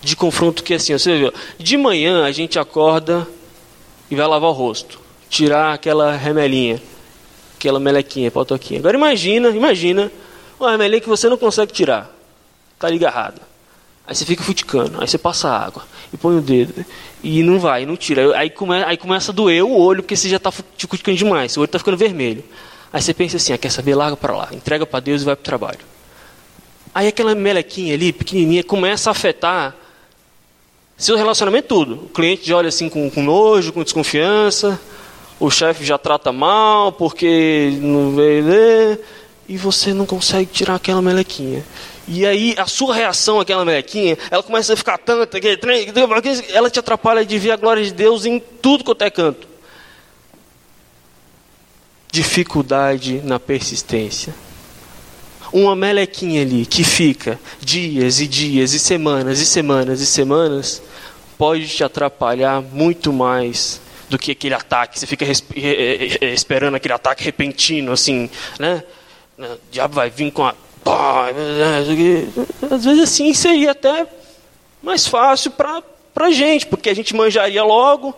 de confronto que assim, você viu, de manhã a gente acorda e vai lavar o rosto, tirar aquela remelinha, aquela melequinha, pautoquinha. Agora imagina, imagina, uma remelinha que você não consegue tirar, está ali agarrada. Aí você fica futicando, aí você passa água e põe o dedo e não vai, não tira. Aí, come, aí começa a doer o olho porque você já está futicando demais, o olho está ficando vermelho. Aí você pensa assim, ah, quer saber, larga para lá, entrega para Deus e vai para o trabalho. Aí aquela melequinha ali, pequenininha, começa a afetar seu relacionamento tudo. O cliente já olha assim com, com nojo, com desconfiança, o chefe já trata mal porque não veio ler, e você não consegue tirar aquela melequinha. E aí a sua reação àquela melequinha, ela começa a ficar tanta, ela te atrapalha de ver a glória de Deus em tudo quanto é canto. Dificuldade na persistência. Uma melequinha ali que fica dias e dias e semanas e semanas e semanas pode te atrapalhar muito mais do que aquele ataque. Você fica esperando aquele ataque repentino, assim, né? O diabo vai vir com a às vezes assim seria até mais fácil para a gente, porque a gente manjaria logo,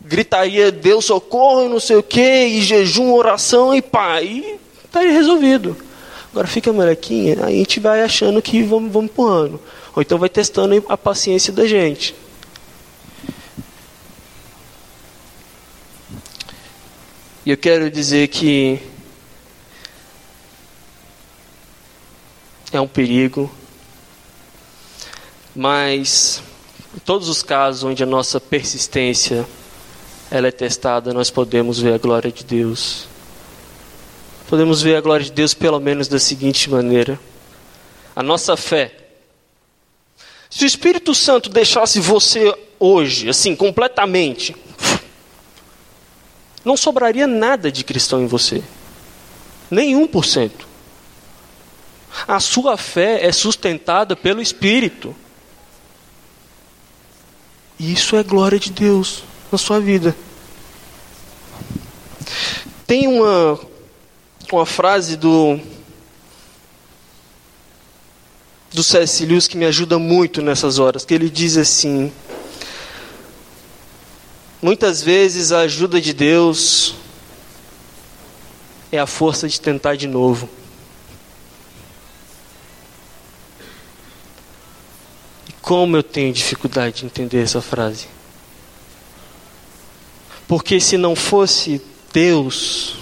gritaria Deus socorro e não sei o que, e jejum, oração e pá, e estaria resolvido. Agora fica molequinha, aí a gente vai achando que vamos, vamos empurrando. Ou então vai testando a paciência da gente. E eu quero dizer que é um perigo, mas em todos os casos onde a nossa persistência ela é testada, nós podemos ver a glória de Deus. Podemos ver a glória de Deus pelo menos da seguinte maneira: a nossa fé. Se o Espírito Santo deixasse você hoje, assim, completamente, não sobraria nada de cristão em você. Nenhum por cento. A sua fé é sustentada pelo Espírito. E isso é glória de Deus na sua vida. Tem uma, uma frase do, do C.S. Lewis que me ajuda muito nessas horas, que ele diz assim: Muitas vezes a ajuda de Deus é a força de tentar de novo. Como eu tenho dificuldade de entender essa frase. Porque se não fosse Deus,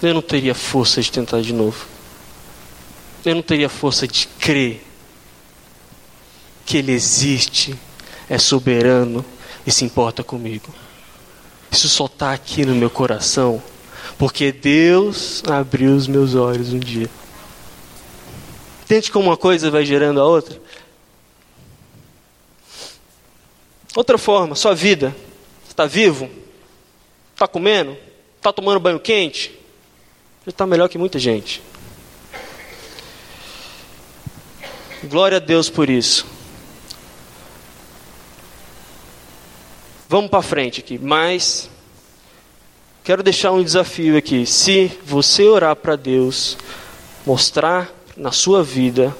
eu não teria força de tentar de novo. Eu não teria força de crer que Ele existe, é soberano e se importa comigo. Isso só está aqui no meu coração porque Deus abriu os meus olhos um dia. Entende como uma coisa vai gerando a outra? Outra forma, sua vida. Você está vivo? Está comendo? Está tomando banho quente? Já está melhor que muita gente. Glória a Deus por isso. Vamos para frente aqui, mas quero deixar um desafio aqui. Se você orar para Deus, mostrar na sua vida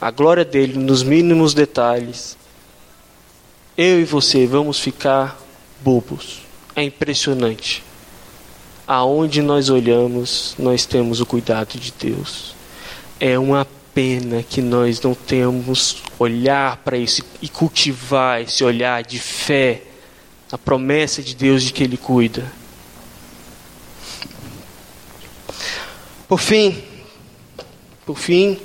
a glória dele nos mínimos detalhes, eu e você vamos ficar bobos. É impressionante. Aonde nós olhamos, nós temos o cuidado de Deus. É uma pena que nós não tenhamos olhar para isso e cultivar esse olhar de fé, a promessa de Deus de que Ele cuida. Por fim, por fim,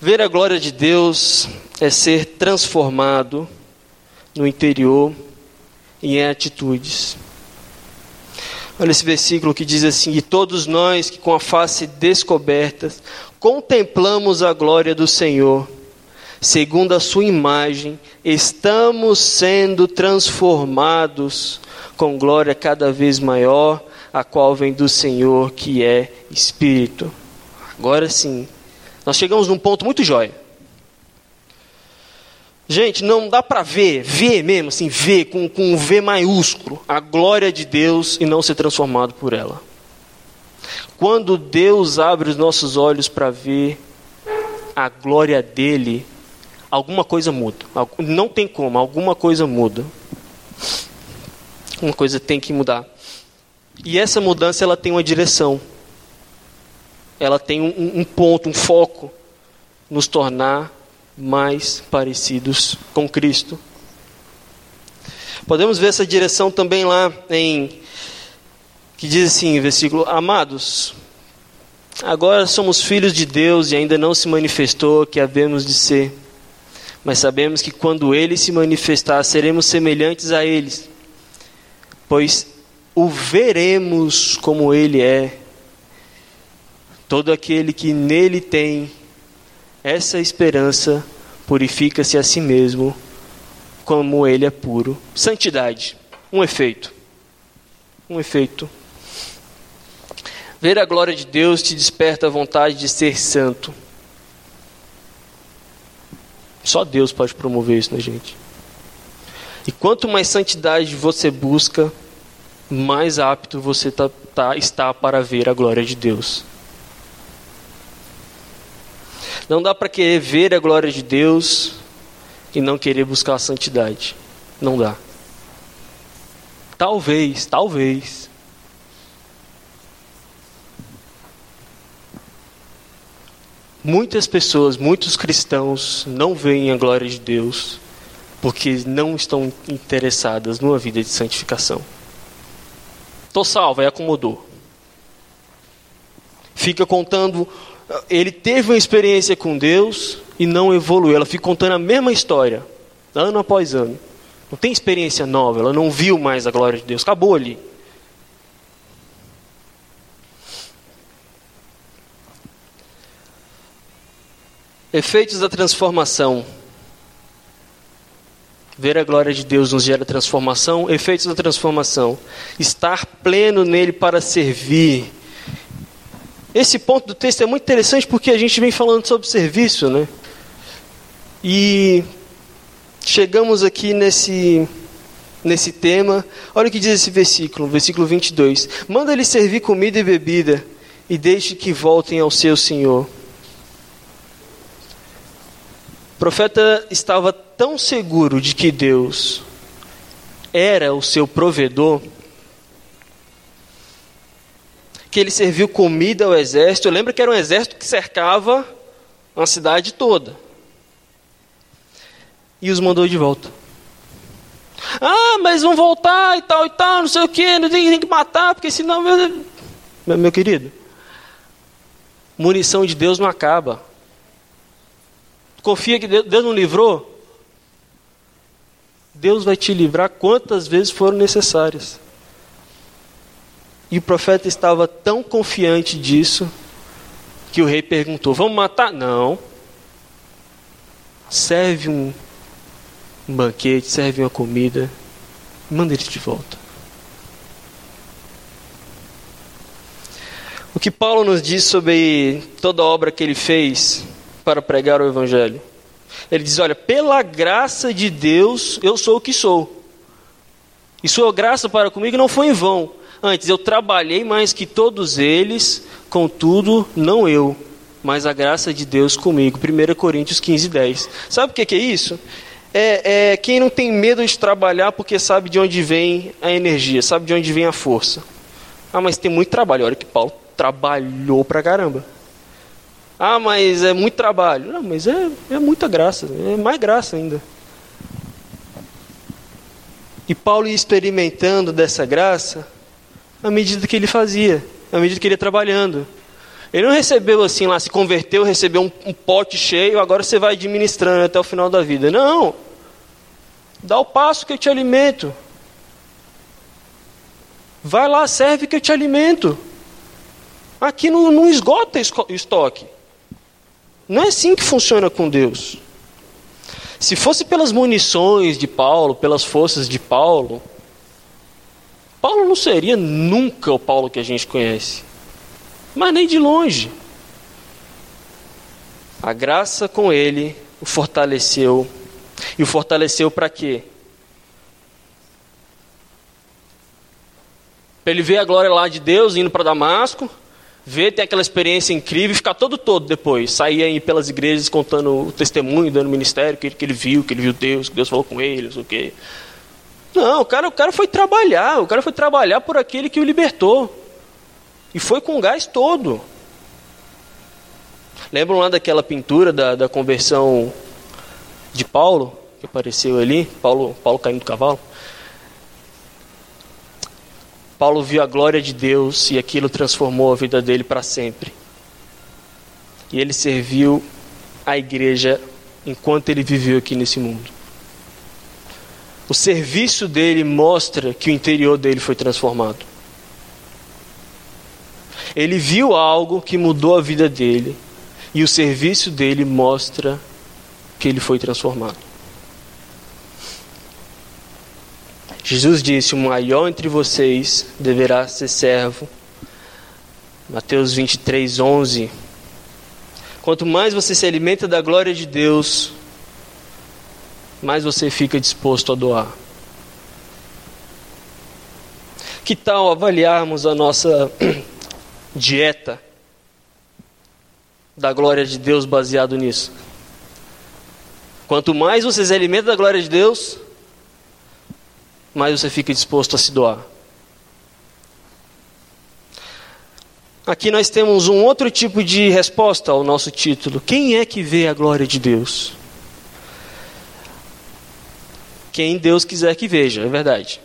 ver a glória de Deus é ser transformado no interior e em atitudes. Olha esse versículo que diz assim: E todos nós que com a face descoberta contemplamos a glória do Senhor, segundo a Sua imagem, estamos sendo transformados com glória cada vez maior, a qual vem do Senhor, que é Espírito. Agora sim, nós chegamos num ponto muito jóia. Gente, não dá para ver, ver mesmo, assim, ver com, com um V maiúsculo, a glória de Deus e não ser transformado por ela. Quando Deus abre os nossos olhos para ver a glória dele, alguma coisa muda. Não tem como, alguma coisa muda. Uma coisa tem que mudar. E essa mudança ela tem uma direção. Ela tem um, um ponto, um foco, nos tornar mais parecidos com Cristo. Podemos ver essa direção também lá em que diz assim, versículo: Amados, agora somos filhos de Deus e ainda não se manifestou que havemos de ser. Mas sabemos que quando ele se manifestar, seremos semelhantes a eles, pois o veremos como ele é. Todo aquele que nele tem essa esperança purifica-se a si mesmo, como ele é puro. Santidade, um efeito. Um efeito. Ver a glória de Deus te desperta a vontade de ser santo. Só Deus pode promover isso na gente. E quanto mais santidade você busca, mais apto você tá, tá, está para ver a glória de Deus. Não dá para querer ver a glória de Deus e não querer buscar a santidade. Não dá. Talvez, talvez. Muitas pessoas, muitos cristãos não veem a glória de Deus porque não estão interessadas numa vida de santificação. Estou salvo, aí acomodou. Fica contando ele teve uma experiência com Deus e não evoluiu. Ela fica contando a mesma história, ano após ano. Não tem experiência nova, ela não viu mais a glória de Deus. Acabou ali. Efeitos da transformação. Ver a glória de Deus nos gera transformação. Efeitos da transformação. Estar pleno nele para servir esse ponto do texto é muito interessante porque a gente vem falando sobre serviço, né? E chegamos aqui nesse nesse tema. Olha o que diz esse versículo, versículo 22. Manda lhe servir comida e bebida e deixe que voltem ao seu senhor. O profeta estava tão seguro de que Deus era o seu provedor, que ele serviu comida ao exército. Lembra que era um exército que cercava a cidade toda. E os mandou de volta. Ah, mas vão voltar e tal e tal, não sei o que, não tem, tem que matar, porque senão. Meu, meu querido, munição de Deus não acaba. Confia que Deus não livrou? Deus vai te livrar quantas vezes foram necessárias. E o profeta estava tão confiante disso que o rei perguntou: Vamos matar? Não. Serve um, um banquete, serve uma comida, manda eles de volta. O que Paulo nos diz sobre toda a obra que ele fez para pregar o Evangelho? Ele diz: Olha, pela graça de Deus eu sou o que sou. E sua graça para comigo não foi em vão. Antes eu trabalhei mais que todos eles, contudo, não eu, mas a graça de Deus comigo. 1 Coríntios 15, 10. Sabe o que é isso? É, é quem não tem medo de trabalhar porque sabe de onde vem a energia, sabe de onde vem a força. Ah, mas tem muito trabalho. Olha que Paulo trabalhou pra caramba. Ah, mas é muito trabalho. Não, mas é, é muita graça, é mais graça ainda. E Paulo ia experimentando dessa graça à medida que ele fazia, à medida que ele ia trabalhando. Ele não recebeu assim lá, se converteu, recebeu um, um pote cheio, agora você vai administrando até o final da vida. Não. Dá o passo que eu te alimento. Vai lá, serve que eu te alimento. Aqui não, não esgota estoque. Não é assim que funciona com Deus. Se fosse pelas munições de Paulo, pelas forças de Paulo, Paulo não seria nunca o Paulo que a gente conhece. Mas nem de longe. A graça com ele o fortaleceu. E o fortaleceu para quê? Para ele ver a glória lá de Deus indo para Damasco ver, ter aquela experiência incrível e ficar todo todo depois. Sair aí pelas igrejas contando o testemunho, dando ministério, que, que ele viu, que ele viu Deus, que Deus falou com ele, não sei o quê. Não, o cara, o cara foi trabalhar, o cara foi trabalhar por aquele que o libertou. E foi com gás todo. Lembram lá daquela pintura da, da conversão de Paulo, que apareceu ali, Paulo, Paulo caindo do cavalo? Paulo viu a glória de Deus e aquilo transformou a vida dele para sempre. E ele serviu a igreja enquanto ele viveu aqui nesse mundo. O serviço dele mostra que o interior dele foi transformado. Ele viu algo que mudou a vida dele, e o serviço dele mostra que ele foi transformado. Jesus disse: O maior entre vocês deverá ser servo. Mateus 23, 11. Quanto mais você se alimenta da glória de Deus, mais você fica disposto a doar. Que tal avaliarmos a nossa dieta da glória de Deus baseado nisso? Quanto mais você se alimenta da glória de Deus, mais você fica disposto a se doar. Aqui nós temos um outro tipo de resposta ao nosso título. Quem é que vê a glória de Deus? Quem Deus quiser que veja, é verdade.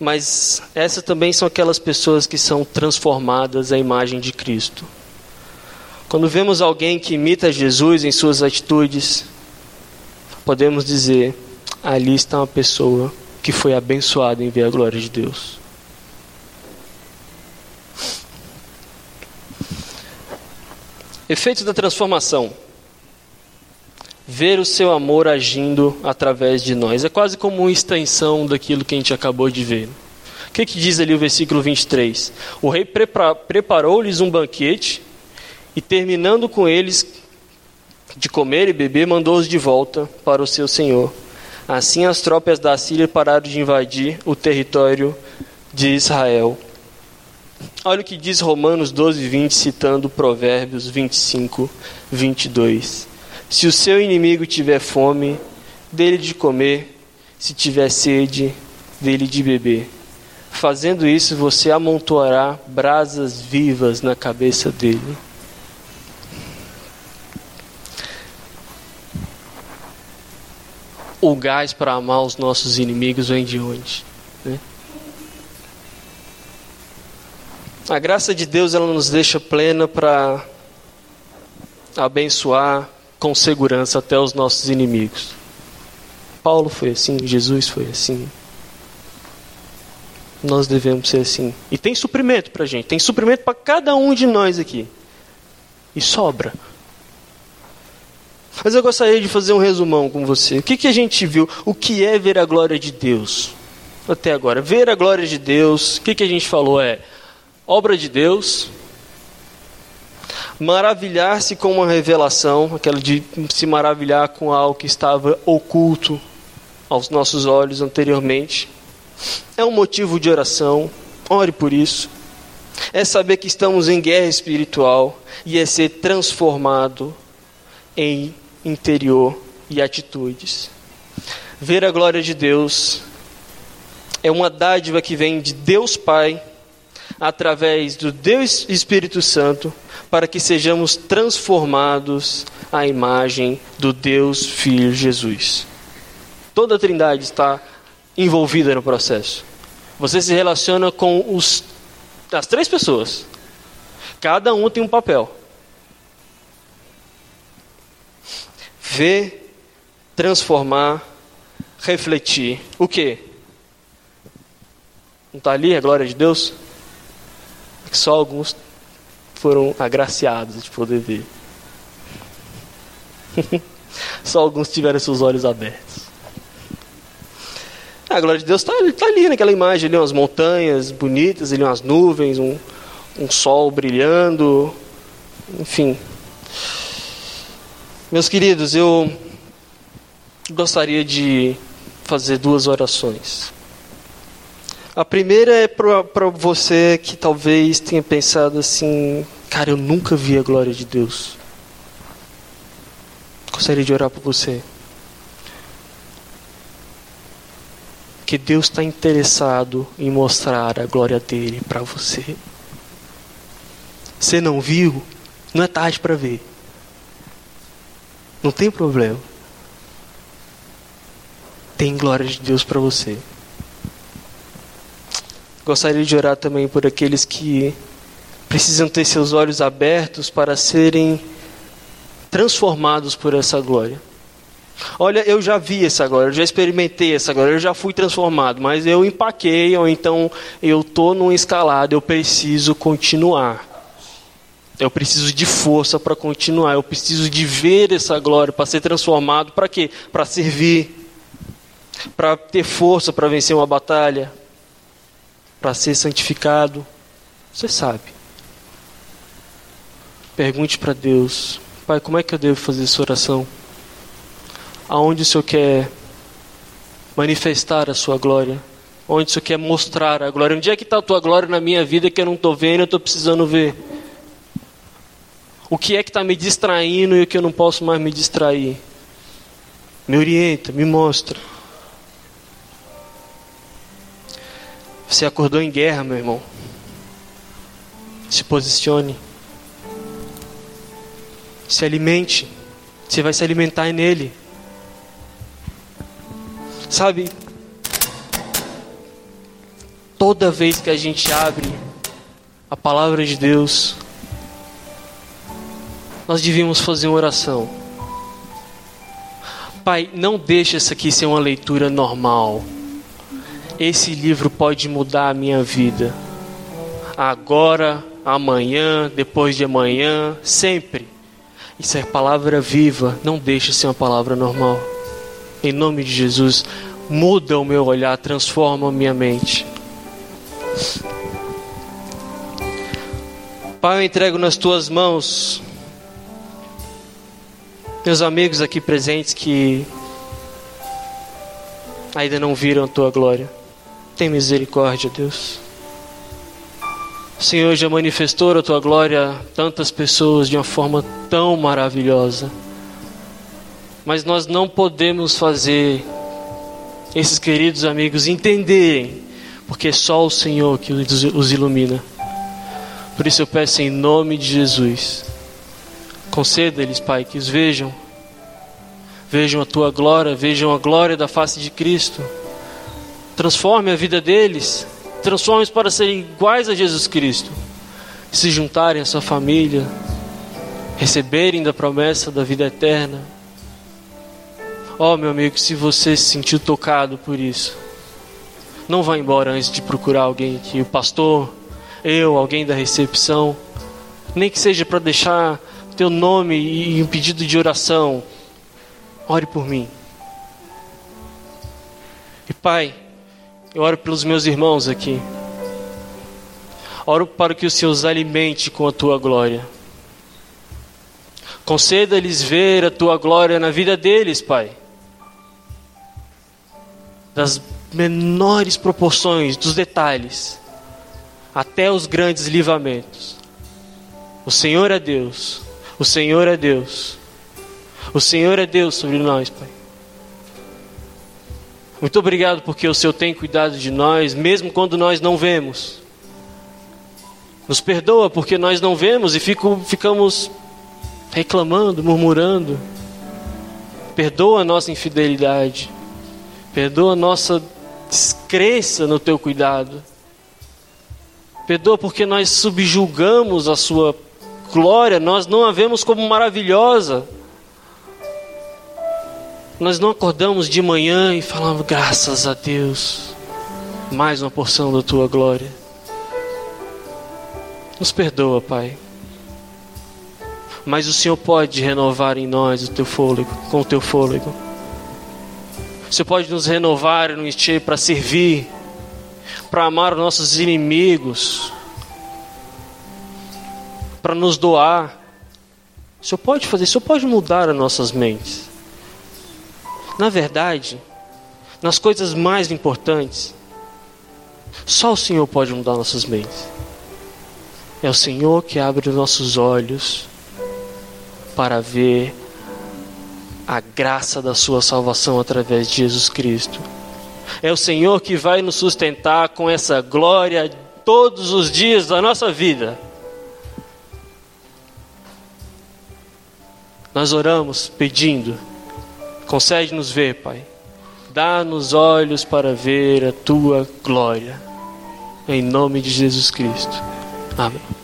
Mas essas também são aquelas pessoas que são transformadas à imagem de Cristo. Quando vemos alguém que imita Jesus em suas atitudes, podemos dizer: ali está uma pessoa que foi abençoada em ver a glória de Deus. Efeitos da transformação. Ver o seu amor agindo através de nós. É quase como uma extensão daquilo que a gente acabou de ver. O que, que diz ali o versículo 23? O rei preparou-lhes um banquete e, terminando com eles de comer e beber, mandou-os de volta para o seu senhor. Assim as tropas da Síria pararam de invadir o território de Israel. Olha o que diz Romanos 12, 20, citando Provérbios 25, 22. Se o seu inimigo tiver fome, dele de comer. se tiver sede dele de beber. Fazendo isso, você amontoará brasas vivas na cabeça dele. O gás para amar os nossos inimigos vem de onde? Né? A graça de Deus ela nos deixa plena para abençoar com segurança até os nossos inimigos. Paulo foi assim, Jesus foi assim. Nós devemos ser assim. E tem suprimento para gente, tem suprimento para cada um de nós aqui. E sobra. Mas eu gostaria de fazer um resumão com você. O que, que a gente viu? O que é ver a glória de Deus? Até agora. Ver a glória de Deus, o que, que a gente falou? É obra de Deus, maravilhar-se com uma revelação, aquela de se maravilhar com algo que estava oculto aos nossos olhos anteriormente. É um motivo de oração, ore por isso. É saber que estamos em guerra espiritual e é ser transformado em interior e atitudes. Ver a glória de Deus é uma dádiva que vem de Deus Pai através do Deus Espírito Santo para que sejamos transformados à imagem do Deus Filho Jesus. Toda a Trindade está envolvida no processo. Você se relaciona com os, as três pessoas. Cada um tem um papel. Ver, transformar, refletir. O que? Não está ali a glória de Deus? Só alguns foram agraciados de poder ver. só alguns tiveram seus olhos abertos. A glória de Deus está tá ali naquela imagem, ali umas montanhas bonitas, ali umas nuvens, um, um sol brilhando, enfim. Meus queridos, eu gostaria de fazer duas orações. A primeira é para você que talvez tenha pensado assim: cara, eu nunca vi a glória de Deus. Gostaria de orar por você. que Deus está interessado em mostrar a glória dele para você. Você não viu? Não é tarde para ver. Não tem problema. Tem glória de Deus para você. Gostaria de orar também por aqueles que precisam ter seus olhos abertos para serem transformados por essa glória. Olha, eu já vi essa glória, eu já experimentei essa glória, eu já fui transformado, mas eu empaquei, ou então eu estou num escalado, eu preciso continuar. Eu preciso de força para continuar, eu preciso de ver essa glória para ser transformado, para quê? Para servir, para ter força para vencer uma batalha, para ser santificado. Você sabe. Pergunte para Deus, Pai, como é que eu devo fazer essa oração? aonde o Senhor quer manifestar a sua glória, onde o Senhor quer mostrar a glória. Onde é que está a tua glória na minha vida que eu não estou vendo, eu estou precisando ver? O que é que está me distraindo e o que eu não posso mais me distrair? Me orienta, me mostra. Você acordou em guerra, meu irmão. Se posicione. Se alimente. Você vai se alimentar nele. Sabe, toda vez que a gente abre a palavra de Deus, nós devíamos fazer uma oração. Pai, não deixe essa aqui ser uma leitura normal. Esse livro pode mudar a minha vida. Agora, amanhã, depois de amanhã, sempre. Isso é palavra viva, não deixe ser uma palavra normal. Em nome de Jesus, muda o meu olhar, transforma a minha mente. Pai, eu entrego nas tuas mãos meus amigos aqui presentes que ainda não viram a tua glória. Tem misericórdia, Deus. Senhor já manifestou a tua glória a tantas pessoas de uma forma tão maravilhosa. Mas nós não podemos fazer esses queridos amigos entenderem, porque é só o Senhor que os ilumina. Por isso eu peço em nome de Jesus, conceda-lhes, Pai, que os vejam, vejam a tua glória, vejam a glória da face de Cristo. Transforme a vida deles, transforme-os para serem iguais a Jesus Cristo, se juntarem à sua família, receberem da promessa da vida eterna. Oh, meu amigo, se você se sentiu tocado por isso, não vá embora antes de procurar alguém aqui, o pastor, eu, alguém da recepção, nem que seja para deixar teu nome e um pedido de oração. Ore por mim. E Pai, eu oro pelos meus irmãos aqui. Oro para que o Senhor os alimente com a tua glória. Conceda-lhes ver a tua glória na vida deles, Pai. Das menores proporções, dos detalhes, até os grandes livramentos. O Senhor é Deus. O Senhor é Deus. O Senhor é Deus sobre nós, Pai. Muito obrigado porque o Senhor tem cuidado de nós, mesmo quando nós não vemos. Nos perdoa porque nós não vemos e fico, ficamos reclamando, murmurando. Perdoa a nossa infidelidade. Perdoa a nossa descrença no teu cuidado. Perdoa porque nós subjulgamos a sua glória, nós não a vemos como maravilhosa. Nós não acordamos de manhã e falamos graças a Deus, mais uma porção da tua glória. Nos perdoa, Pai. Mas o Senhor pode renovar em nós o teu fôlego, com o teu fôlego. O Senhor pode nos renovar e nos encher para servir, para amar os nossos inimigos, para nos doar. O Senhor pode fazer, o Senhor pode mudar as nossas mentes. Na verdade, nas coisas mais importantes, só o Senhor pode mudar nossas mentes. É o Senhor que abre os nossos olhos para ver a graça da Sua salvação através de Jesus Cristo. É o Senhor que vai nos sustentar com essa glória todos os dias da nossa vida. Nós oramos pedindo Concede-nos ver, Pai. Dá-nos olhos para ver a tua glória. Em nome de Jesus Cristo. Amém.